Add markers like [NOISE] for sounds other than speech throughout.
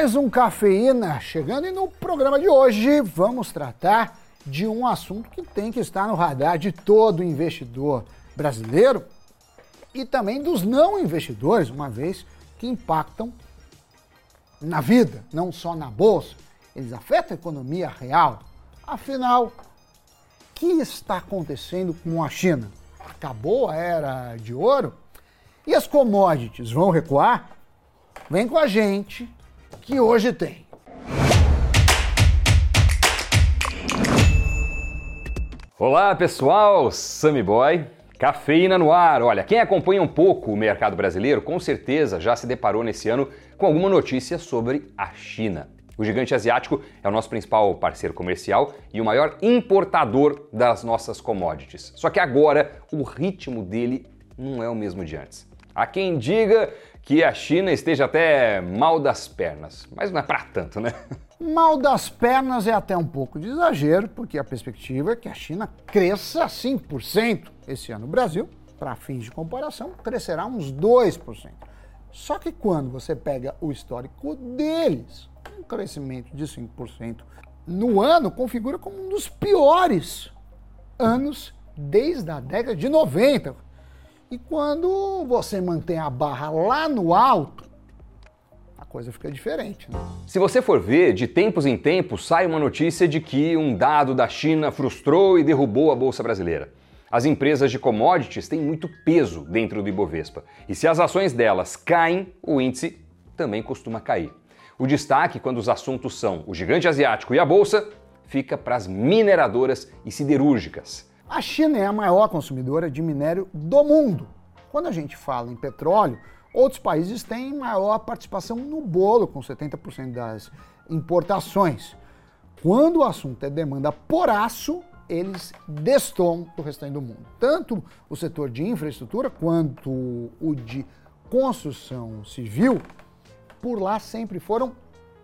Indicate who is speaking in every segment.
Speaker 1: Mais um Cafeína chegando e no programa de hoje vamos tratar de um assunto que tem que estar no radar de todo investidor brasileiro e também dos não investidores, uma vez que impactam na vida, não só na bolsa, eles afetam a economia real. Afinal, o que está acontecendo com a China? Acabou a era de ouro? E as commodities vão recuar? Vem com a gente, que hoje tem.
Speaker 2: Olá pessoal, Sammy Boy, cafeína no ar. Olha, quem acompanha um pouco o mercado brasileiro com certeza já se deparou nesse ano com alguma notícia sobre a China. O gigante asiático é o nosso principal parceiro comercial e o maior importador das nossas commodities. Só que agora o ritmo dele não é o mesmo de antes. Há quem diga que a China esteja até mal das pernas, mas não é para tanto, né?
Speaker 1: Mal das pernas é até um pouco de exagero, porque a perspectiva é que a China cresça 5% esse ano. O Brasil, para fins de comparação, crescerá uns 2%. Só que quando você pega o histórico deles, um crescimento de 5% no ano configura como um dos piores anos desde a década de 90. E quando você mantém a barra lá no alto, a coisa fica diferente. Né?
Speaker 2: Se você for ver, de tempos em tempos sai uma notícia de que um dado da China frustrou e derrubou a bolsa brasileira. As empresas de commodities têm muito peso dentro do Ibovespa, e se as ações delas caem, o índice também costuma cair. O destaque quando os assuntos são o gigante asiático e a bolsa fica para as mineradoras e siderúrgicas.
Speaker 1: A China é a maior consumidora de minério do mundo. Quando a gente fala em petróleo, outros países têm maior participação no bolo, com 70% das importações. Quando o assunto é demanda por aço, eles destoam do restante do mundo. Tanto o setor de infraestrutura quanto o de construção civil, por lá sempre foram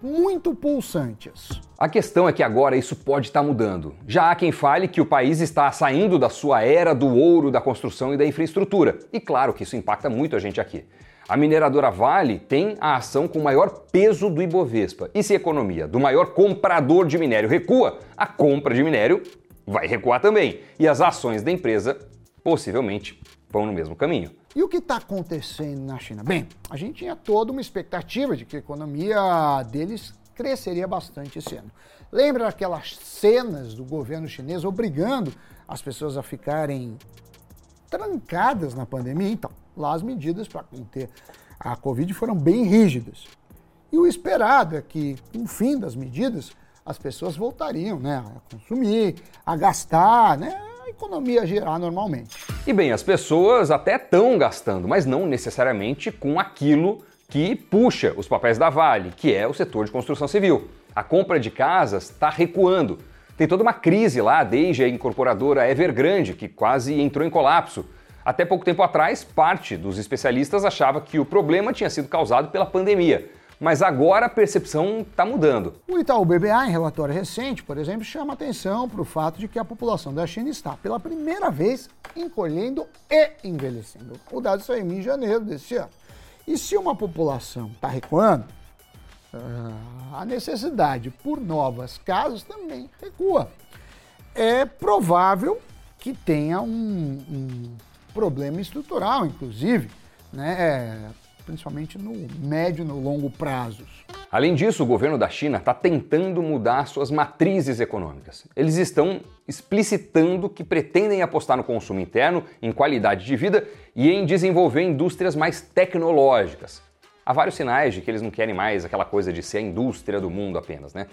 Speaker 1: muito pulsantes.
Speaker 2: A questão é que agora isso pode estar mudando. Já há quem fale que o país está saindo da sua era do ouro da construção e da infraestrutura. E claro que isso impacta muito a gente aqui. A mineradora Vale tem a ação com maior peso do Ibovespa. E se a economia do maior comprador de minério recua, a compra de minério vai recuar também. E as ações da empresa possivelmente vão no mesmo caminho.
Speaker 1: E o que está acontecendo na China? Bem, a gente tinha toda uma expectativa de que a economia deles cresceria bastante esse ano. Lembra aquelas cenas do governo chinês obrigando as pessoas a ficarem trancadas na pandemia? Então, lá as medidas para conter a Covid foram bem rígidas. E o esperado é que, com o fim das medidas, as pessoas voltariam né, a consumir, a gastar, né, a economia girar normalmente.
Speaker 2: E bem, as pessoas até estão gastando, mas não necessariamente com aquilo que puxa os papéis da Vale, que é o setor de construção civil. A compra de casas está recuando. Tem toda uma crise lá, desde a incorporadora Evergrande, que quase entrou em colapso. Até pouco tempo atrás, parte dos especialistas achava que o problema tinha sido causado pela pandemia mas agora a percepção está mudando.
Speaker 1: O Itaú BBA, em relatório recente, por exemplo, chama atenção para o fato de que a população da China está, pela primeira vez, encolhendo e envelhecendo. O dado saiu em janeiro desse ano. E se uma população está recuando, ah, a necessidade por novas casas também recua. É provável que tenha um, um problema estrutural, inclusive, né? Principalmente no médio e no longo prazos.
Speaker 2: Além disso, o governo da China está tentando mudar suas matrizes econômicas. Eles estão explicitando que pretendem apostar no consumo interno, em qualidade de vida e em desenvolver indústrias mais tecnológicas. Há vários sinais de que eles não querem mais aquela coisa de ser a indústria do mundo apenas, né?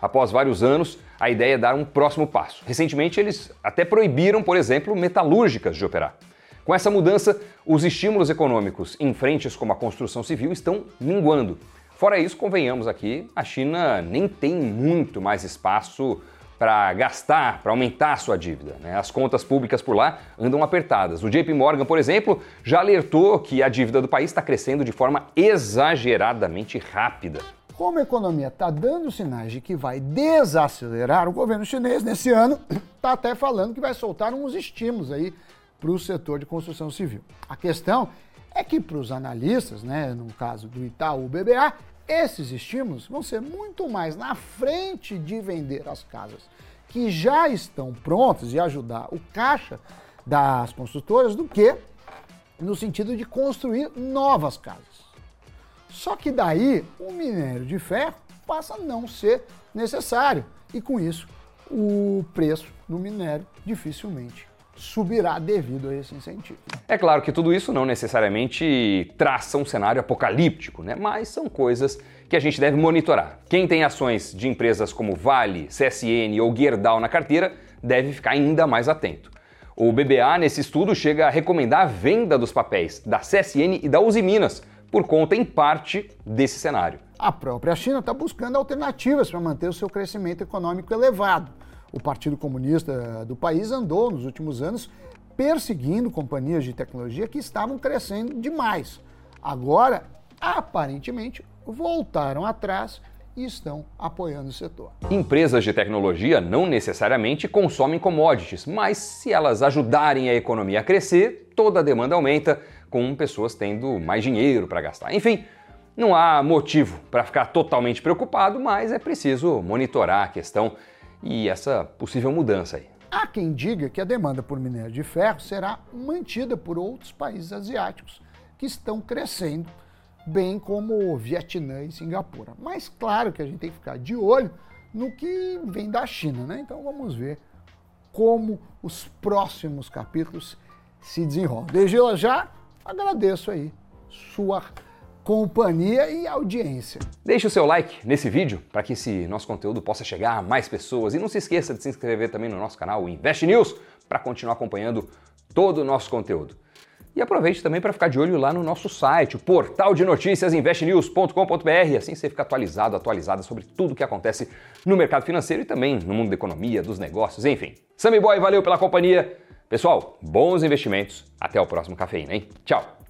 Speaker 2: Após vários anos, a ideia é dar um próximo passo. Recentemente, eles até proibiram, por exemplo, metalúrgicas de operar. Com essa mudança, os estímulos econômicos em frentes como a construção civil estão minguando. Fora isso, convenhamos aqui, a China nem tem muito mais espaço para gastar, para aumentar a sua dívida. Né? As contas públicas por lá andam apertadas. O JP Morgan, por exemplo, já alertou que a dívida do país está crescendo de forma exageradamente rápida.
Speaker 1: Como a economia está dando sinais de que vai desacelerar, o governo chinês nesse ano está [CLEARS THROAT] até falando que vai soltar uns estímulos aí para o setor de construção civil. A questão é que para os analistas, né, no caso do Itaú BBA, esses estímulos vão ser muito mais na frente de vender as casas que já estão prontas e ajudar o caixa das construtoras do que no sentido de construir novas casas. Só que daí o minério de ferro passa a não ser necessário e com isso o preço do minério dificilmente subirá devido a esse incentivo.
Speaker 2: É claro que tudo isso não necessariamente traça um cenário apocalíptico, né? mas são coisas que a gente deve monitorar. Quem tem ações de empresas como Vale, CSN ou Gerdau na carteira deve ficar ainda mais atento. O BBA, nesse estudo, chega a recomendar a venda dos papéis da CSN e da Uzi Minas, por conta, em parte, desse cenário.
Speaker 1: A própria China está buscando alternativas para manter o seu crescimento econômico elevado. O Partido Comunista do país andou, nos últimos anos, perseguindo companhias de tecnologia que estavam crescendo demais. Agora, aparentemente, voltaram atrás e estão apoiando o setor.
Speaker 2: Empresas de tecnologia não necessariamente consomem commodities, mas se elas ajudarem a economia a crescer, toda a demanda aumenta, com pessoas tendo mais dinheiro para gastar. Enfim, não há motivo para ficar totalmente preocupado, mas é preciso monitorar a questão e essa possível mudança aí.
Speaker 1: Há quem diga que a demanda por minério de ferro será mantida por outros países asiáticos que estão crescendo bem como Vietnã e Singapura. Mas claro que a gente tem que ficar de olho no que vem da China, né? Então vamos ver como os próximos capítulos se desenrolam. Desde já agradeço aí sua companhia e audiência.
Speaker 2: Deixe o seu like nesse vídeo para que esse nosso conteúdo possa chegar a mais pessoas e não se esqueça de se inscrever também no nosso canal Invest News para continuar acompanhando todo o nosso conteúdo. E aproveite também para ficar de olho lá no nosso site, o portal de notícias investnews.com.br. Assim você fica atualizado, atualizada sobre tudo o que acontece no mercado financeiro e também no mundo da economia, dos negócios, enfim. Sammy Boy, valeu pela companhia. Pessoal, bons investimentos. Até o próximo cafeína, hein? Tchau!